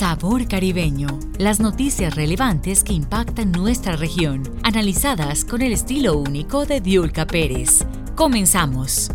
Sabor Caribeño. Las noticias relevantes que impactan nuestra región, analizadas con el estilo único de Diulca Pérez. Comenzamos.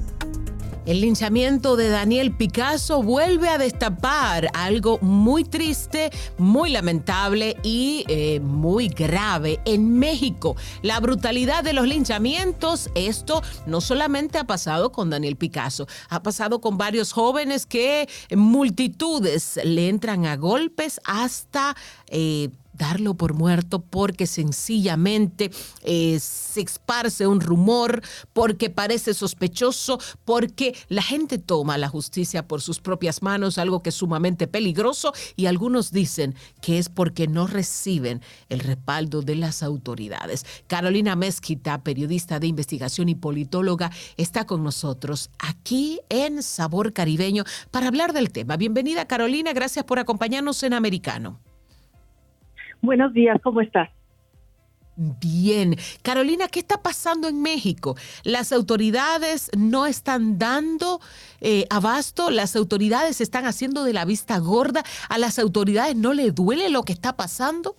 El linchamiento de Daniel Picasso vuelve a destapar algo muy triste, muy lamentable y eh, muy grave en México. La brutalidad de los linchamientos, esto no solamente ha pasado con Daniel Picasso, ha pasado con varios jóvenes que multitudes le entran a golpes hasta... Eh, darlo por muerto porque sencillamente eh, se esparce un rumor, porque parece sospechoso, porque la gente toma la justicia por sus propias manos, algo que es sumamente peligroso y algunos dicen que es porque no reciben el respaldo de las autoridades. Carolina Mezquita, periodista de investigación y politóloga, está con nosotros aquí en Sabor Caribeño para hablar del tema. Bienvenida Carolina, gracias por acompañarnos en Americano. Buenos días, ¿cómo estás? Bien. Carolina, ¿qué está pasando en México? Las autoridades no están dando eh, abasto, las autoridades están haciendo de la vista gorda, a las autoridades no le duele lo que está pasando.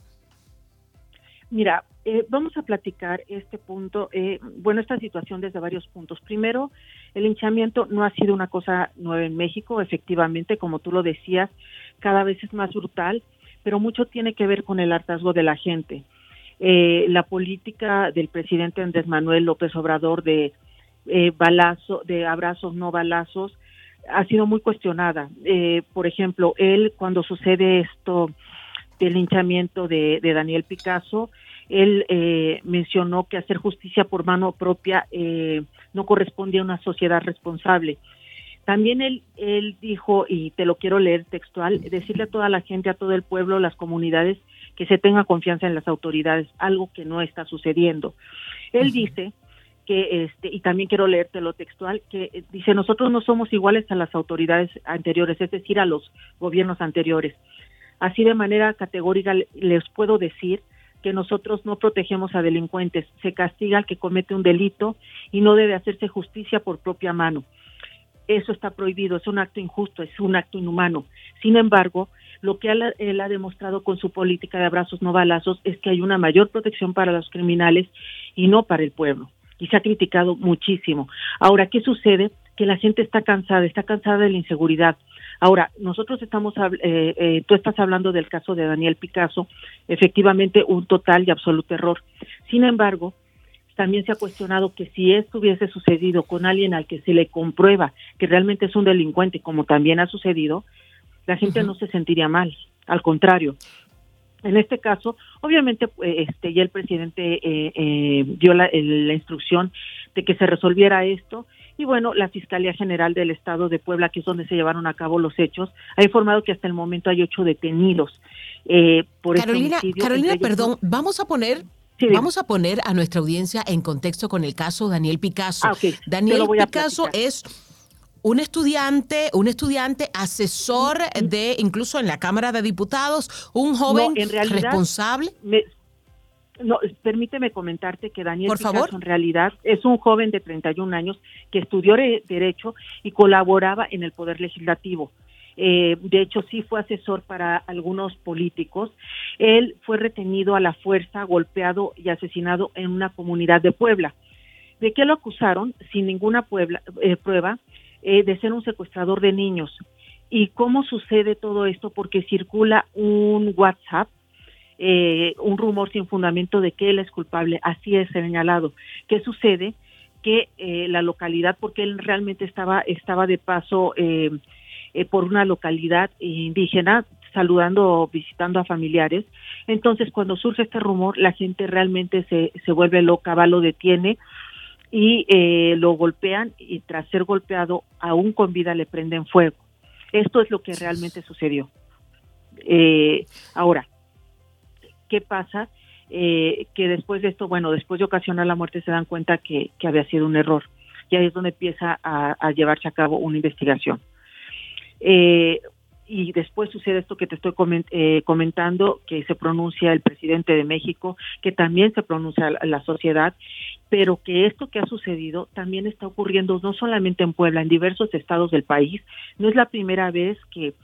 Mira, eh, vamos a platicar este punto, eh, bueno, esta situación desde varios puntos. Primero, el hinchamiento no ha sido una cosa nueva en México, efectivamente, como tú lo decías, cada vez es más brutal pero mucho tiene que ver con el hartazgo de la gente. Eh, la política del presidente Andrés Manuel López Obrador de eh, balazo, de abrazos no balazos, ha sido muy cuestionada. Eh, por ejemplo, él cuando sucede esto del linchamiento de, de Daniel Picasso, él eh, mencionó que hacer justicia por mano propia eh, no correspondía a una sociedad responsable. También él, él dijo, y te lo quiero leer textual, decirle a toda la gente, a todo el pueblo, las comunidades, que se tenga confianza en las autoridades, algo que no está sucediendo. Él dice que, este, y también quiero leértelo textual, que eh, dice, nosotros no somos iguales a las autoridades anteriores, es decir, a los gobiernos anteriores. Así de manera categórica les puedo decir que nosotros no protegemos a delincuentes, se castiga al que comete un delito y no debe hacerse justicia por propia mano eso está prohibido, es un acto injusto, es un acto inhumano. Sin embargo, lo que él, ha demostrado con su política de abrazos no balazos es que hay una mayor protección para los criminales y no para el pueblo. Y se ha criticado muchísimo. Ahora, ¿qué sucede? Que la gente está cansada, está cansada de la inseguridad. Ahora, nosotros estamos, eh, eh, tú estás hablando del caso de Daniel Picasso, efectivamente un total y absoluto error. Sin embargo, también se ha cuestionado que si esto hubiese sucedido con alguien al que se le comprueba que realmente es un delincuente, como también ha sucedido, la gente no se sentiría mal, al contrario. En este caso, obviamente, eh, este ya el presidente eh, eh, dio la, la instrucción de que se resolviera esto y bueno, la Fiscalía General del Estado de Puebla, que es donde se llevaron a cabo los hechos, ha informado que hasta el momento hay ocho detenidos. Eh, por Carolina, Carolina, perdón, vamos a poner Vamos a poner a nuestra audiencia en contexto con el caso Daniel Picasso. Ah, Daniel Picasso es un estudiante, un estudiante asesor de, incluso en la Cámara de Diputados, un joven responsable. no, permíteme comentarte que Daniel Picasso en realidad es un joven de 31 años que estudió Derecho y colaboraba en el Poder Legislativo. Eh, de hecho sí fue asesor para algunos políticos. Él fue retenido a la fuerza, golpeado y asesinado en una comunidad de Puebla. ¿De qué lo acusaron? Sin ninguna eh, prueba eh, de ser un secuestrador de niños. ¿Y cómo sucede todo esto? Porque circula un WhatsApp un rumor sin fundamento de que él es culpable, así es señalado. ¿Qué sucede? Que la localidad, porque él realmente estaba, estaba de paso eh, eh, por una localidad indígena saludando o visitando a familiares. Entonces, cuando surge este rumor, la gente realmente se, se vuelve loca, va, lo detiene y eh, lo golpean y tras ser golpeado, aún con vida le prenden fuego. Esto es lo que realmente sucedió. Eh, ahora, ¿qué pasa? que después de esto, bueno, después de ocasionar la muerte se dan cuenta que, que había sido un error. Y ahí es donde empieza a llevarse a cabo una investigación. Eh, y después sucede esto que te estoy eh, comentando, que se pronuncia el presidente de México, que también se pronuncia la, sociedad, pero que esto que ha sucedido también está ocurriendo no solamente en Puebla, en diversos estados del país. No es la primera vez que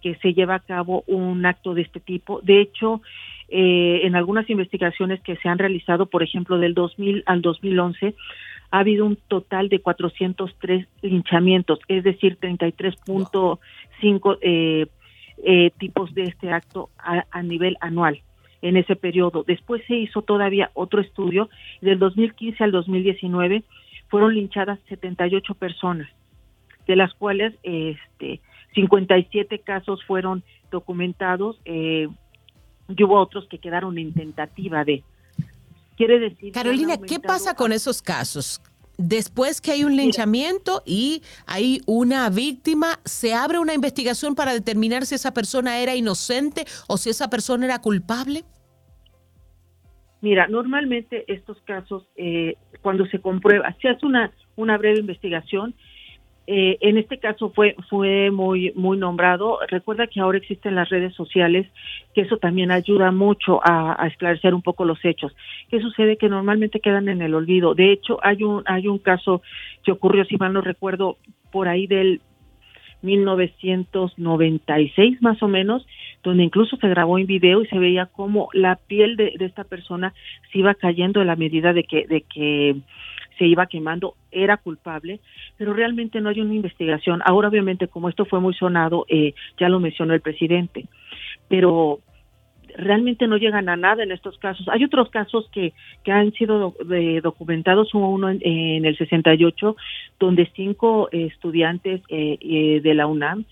que se lleva a cabo un acto de este tipo. De hecho, eh, en algunas investigaciones que se han realizado, por ejemplo, del 2000 al 2011, ha habido un total de 403 linchamientos, es decir, 33.5 eh, eh, tipos de este acto a, a, nivel anual en ese periodo. Después se hizo todavía otro estudio, del 2015 al 2019 fueron linchadas 78 personas, de las cuales este 57 casos fueron documentados eh, y hubo otros que quedaron en tentativa de. Quiere decir. Carolina, ¿qué pasa con esos casos? Después que hay un linchamiento y hay una víctima, ¿se abre una investigación para determinar si esa persona era inocente o si esa persona era culpable? Mira, normalmente estos casos, eh, cuando se comprueba, se hace una, una breve investigación eh, en este caso fue fue muy muy nombrado. Recuerda que ahora existen las redes sociales, que eso también ayuda mucho a, esclarecer un poco los hechos. ¿Qué sucede? Que normalmente quedan en el olvido. De hecho, hay un hay un caso que ocurrió, si mal no recuerdo, por ahí del 1996 más o menos, donde incluso se grabó en video y se veía como la piel de, esta persona se iba cayendo a la medida de que de que se iba quemando, era culpable, pero realmente no hay una investigación. Ahora, obviamente, como esto fue muy sonado, eh, ya lo mencionó el presidente, pero realmente no llegan a nada en estos casos. Hay otros casos que, que han sido documentados, uno en, el 68, donde cinco estudiantes eh, eh, de la UNAM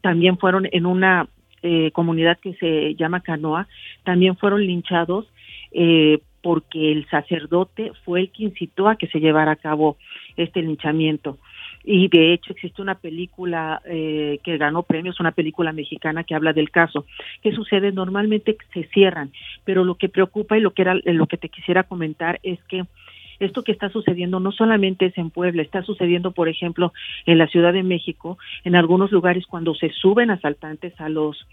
también fueron en una eh, comunidad que se llama Canoa, también fueron linchados eh, porque el sacerdote fue el que incitó a que se llevara a cabo este linchamiento. Y de hecho existe una película eh, que ganó premios, una película mexicana que habla del caso. ¿Qué sucede? Normalmente se cierran, pero lo que preocupa y lo que era lo que te quisiera comentar es que esto que está sucediendo no solamente es en Puebla, está sucediendo, por ejemplo, en la Ciudad de México, en algunos lugares cuando se suben asaltantes a los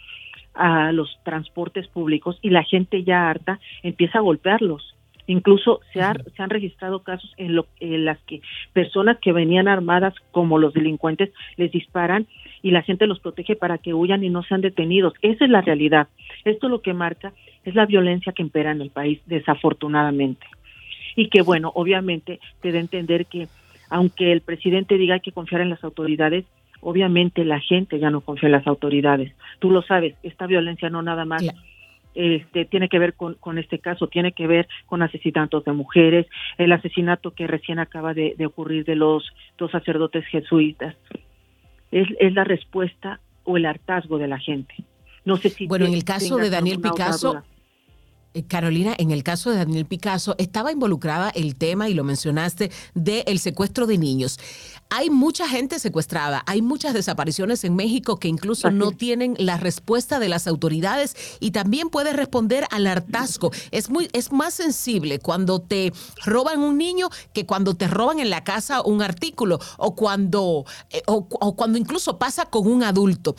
a los transportes públicos y la gente ya harta empieza a golpearlos. Incluso se, se han registrado casos en, lo, en las que personas que venían armadas como los delincuentes les disparan y la gente los protege para que huyan y no sean detenidos. Esa es la realidad. Esto lo que marca es la violencia que impera en el país, desafortunadamente. Y que, bueno, obviamente te da a entender que aunque el presidente diga que confiar en las autoridades, obviamente la gente ya no confía en las autoridades. Tú lo sabes, esta violencia no nada más este, tiene que ver con, con, este caso, tiene que ver con asesinatos de mujeres, el asesinato que recién acaba de, ocurrir de los dos sacerdotes jesuitas. Es, es, la respuesta o el hartazgo de la gente. No sé si bueno, en el caso de Daniel Picasso, Carolina, en el caso de Daniel Picasso, estaba involucrada el tema, y lo mencionaste, del secuestro de niños. Hay mucha gente secuestrada, hay muchas desapariciones en México que incluso no tienen la respuesta de las autoridades y también puede responder al hartazgo. Es, muy, es más sensible cuando te roban un niño que cuando te roban en la casa un artículo o cuando, eh, o cuando incluso pasa con un adulto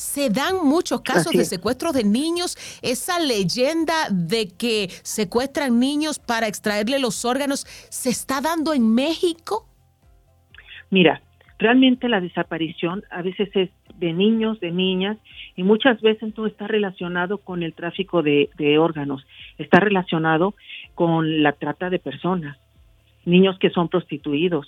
se dan muchos casos de secuestros de niños. Esa leyenda de que secuestran niños para extraerle los órganos, ¿se está dando en México? Mira, realmente la desaparición a veces es de niños, de niñas, y muchas veces no está relacionado con el tráfico de, órganos, está relacionado con la trata de personas, niños que son prostituidos.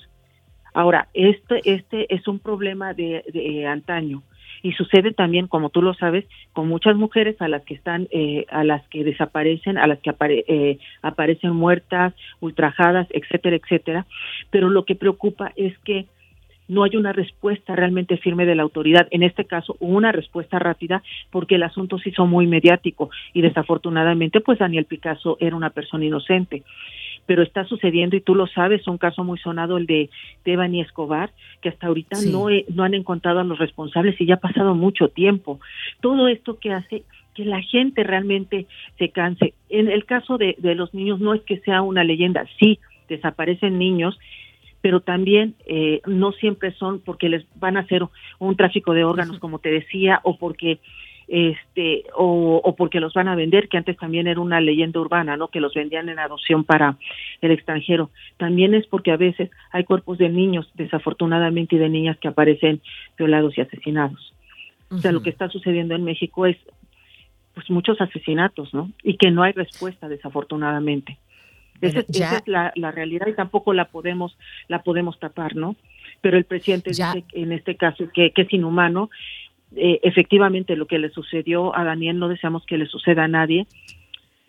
Ahora, este, este es un problema de antaño y sucede también como tú lo sabes con muchas mujeres a las que están eh, a las que desaparecen a las que eh, aparecen muertas ultrajadas etcétera etcétera pero lo que preocupa es que no hay una respuesta realmente firme de la autoridad. En este caso, una respuesta rápida porque el asunto se hizo muy mediático y desafortunadamente, pues Daniel Picasso era una persona inocente pero está sucediendo y tú lo sabes, un caso muy sonado el de Devani Escobar, que hasta ahorita no, no han encontrado a los responsables y ya ha pasado mucho tiempo. Todo esto que hace que la gente realmente se canse. En el caso de, de los niños no es que sea una leyenda, sí, desaparecen niños, pero también eh, no siempre son porque les van a hacer un tráfico de órganos, como te decía, o porque este o, porque los van a vender, que antes también era una leyenda urbana, ¿no? Que los vendían en adopción para el extranjero. También es porque a veces hay cuerpos de niños, desafortunadamente, y de niñas que aparecen violados y asesinados. O sea, lo que está sucediendo en México es pues muchos asesinatos, ¿no? Y que no hay respuesta, desafortunadamente. esa, es la, realidad y tampoco la podemos la podemos tapar, ¿no? Pero el presidente dice en este caso que, que es inhumano. Eh, efectivamente, lo que le sucedió a Daniel no deseamos que le suceda a nadie,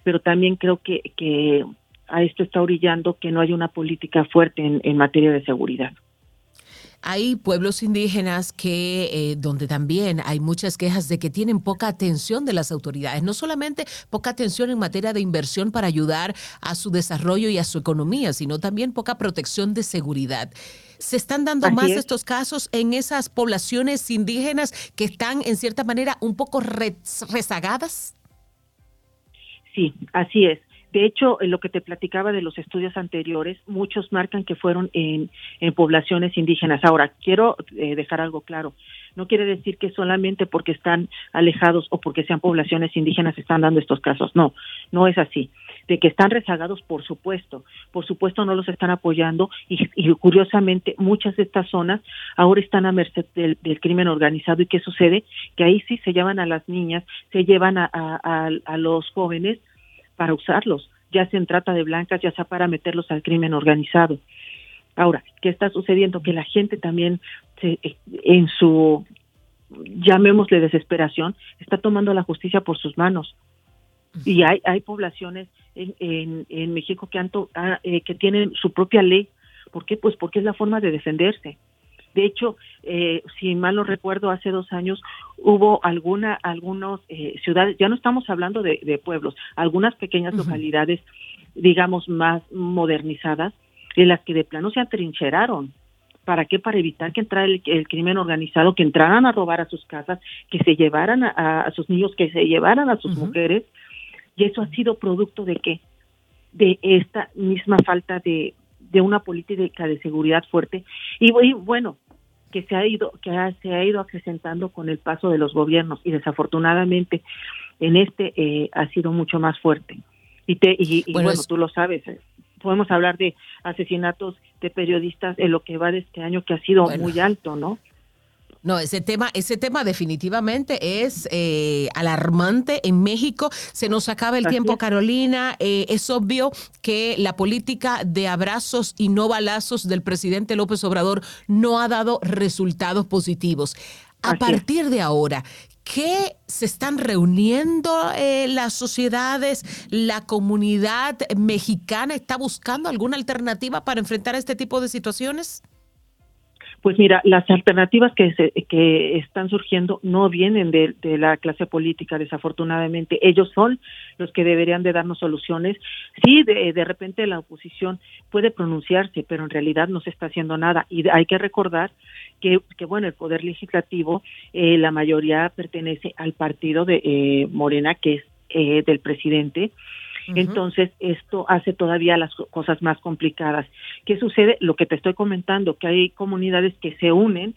pero también creo que, que a esto está orillando que no hay una política fuerte en, en materia de seguridad. Hay pueblos indígenas que eh, donde también hay muchas quejas de que tienen poca atención de las autoridades, no solamente poca atención en materia de inversión para ayudar a su desarrollo y a su economía, sino también poca protección de seguridad. ¿Se están dando más estos casos en esas poblaciones indígenas que están en cierta manera un poco rezagadas? Sí, así es. De hecho, en lo que te platicaba de los estudios anteriores, muchos marcan que fueron en, poblaciones indígenas. Ahora, quiero eh, dejar algo claro. No quiere decir que solamente porque están alejados o porque sean poblaciones indígenas están dando estos casos. No, no es así. De que están rezagados, por supuesto. Por supuesto no los están apoyando y, curiosamente muchas de estas zonas ahora están a merced del, crimen organizado. ¿Y qué sucede? Que ahí sí se llevan a las niñas, se llevan a, a los jóvenes para usarlos, ya se trata de blancas, ya sea para meterlos al crimen organizado. Ahora, ¿qué está sucediendo? Que la gente también se, eh, en su, llamémosle desesperación, está tomando la justicia por sus manos. Y hay, hay poblaciones en, en, México que, han ah, eh, que tienen su propia ley. ¿Por qué? Pues porque es la forma de defenderse. De hecho, eh, si mal no recuerdo, hace dos años hubo alguna, algunas eh, ciudades, ya no estamos hablando de, pueblos, algunas pequeñas localidades, digamos, más modernizadas, en las que de plano se atrincheraron. ¿Para qué? Para evitar que entrara el, crimen organizado, que entraran a robar a sus casas, que se llevaran a, sus niños, que se llevaran a sus mujeres. Y eso ha sido producto de qué? De esta misma falta de, de una política de seguridad fuerte. Y, bueno, que se ha ido que se ha ido acrecentando con el paso de los gobiernos y desafortunadamente en este eh, ha sido mucho más fuerte. Y te y, bueno, tú lo sabes eh, podemos hablar de asesinatos de periodistas en lo que va de este año que ha sido muy alto no no, ese tema, ese tema definitivamente es eh, alarmante en México. Se nos acaba el tiempo, Carolina. Eh, es obvio que la política de abrazos y no balazos del presidente López Obrador no ha dado resultados positivos. A partir de ahora, ¿Qué se están reuniendo eh, las sociedades? ¿La comunidad mexicana está buscando alguna alternativa para enfrentar este tipo de situaciones? Pues mira, las alternativas que, que están surgiendo no vienen de, la clase política, desafortunadamente. Ellos son los que deberían de darnos soluciones. Sí, de, de repente la oposición puede pronunciarse, pero en realidad no se está haciendo nada. Y hay que recordar que, que bueno, el Poder Legislativo, eh, la mayoría pertenece al partido de eh, Morena, que es eh, del presidente. Entonces, esto hace todavía las cosas más complicadas. ¿Qué sucede? Lo que te estoy comentando, que hay comunidades que se unen,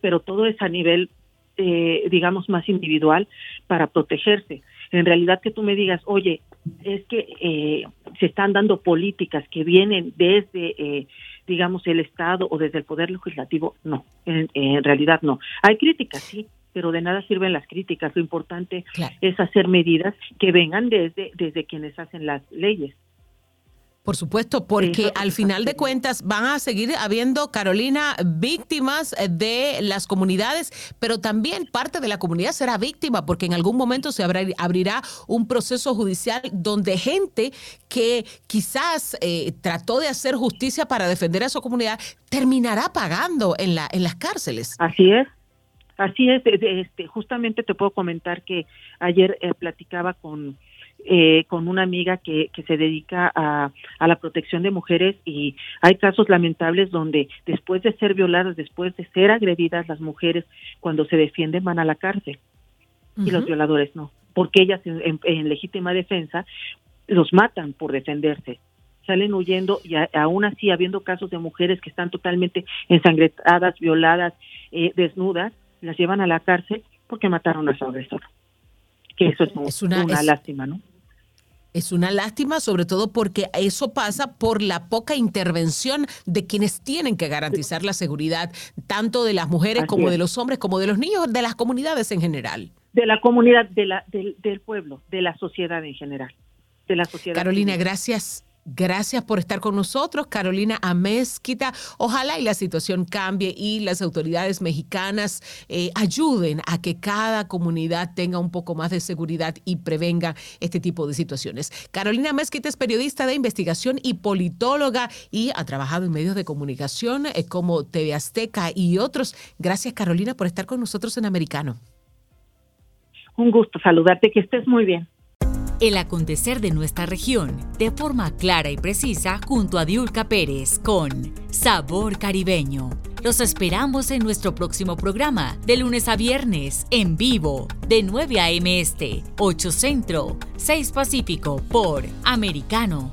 pero todo es a nivel, eh, digamos, más individual para protegerse. En realidad que tú me digas, oye, es que eh, se están dando políticas que vienen desde, eh, digamos, el Estado o desde el Poder Legislativo, no, en realidad no. Hay críticas, sí, pero de nada sirven las críticas. Lo importante es hacer medidas que vengan desde, desde quienes hacen las leyes. Por supuesto, porque al final de cuentas van a seguir habiendo, Carolina, víctimas de las comunidades, pero también parte de la comunidad será víctima, porque en algún momento se abrirá un proceso judicial donde gente que quizás eh, trató de hacer justicia para defender a su comunidad terminará pagando en, la, en las cárceles. Así es. Así es, este, justamente te puedo comentar que ayer eh, platicaba con, eh, con una amiga que, que se dedica a, a, la protección de mujeres y hay casos lamentables donde después de ser violadas, después de ser agredidas las mujeres, cuando se defienden van a la cárcel y los violadores no, porque ellas en, en, legítima defensa los matan por defenderse salen huyendo y aún así habiendo casos de mujeres que están totalmente ensangrentadas, violadas, eh, desnudas, las llevan a la cárcel porque mataron a su agresor. Que eso es, una, lástima, ¿no? Es una lástima, sobre todo porque eso pasa por la poca intervención de quienes tienen que garantizar la seguridad, tanto de las mujeres como de los hombres, como de los niños, de las comunidades en general. De la comunidad, de la, del, del pueblo, de la sociedad en general. De la sociedad. Carolina, gracias Gracias por estar con nosotros, Carolina Amezquita. Ojalá y la situación cambie y las autoridades mexicanas eh, ayuden a que cada comunidad tenga un poco más de seguridad y prevenga este tipo de situaciones. Carolina Amezquita es periodista de investigación y politóloga y ha trabajado en medios de comunicación eh, como TV Azteca y otros. Gracias, Carolina, por estar con nosotros en Americano. Un gusto saludarte, que estés muy bien el acontecer de nuestra región de forma clara y precisa junto a Diulca Pérez con Sabor Caribeño. Los esperamos en nuestro próximo programa de lunes a viernes en vivo de 9 a.m. Este, 8 Centro, 6 Pacífico por Americano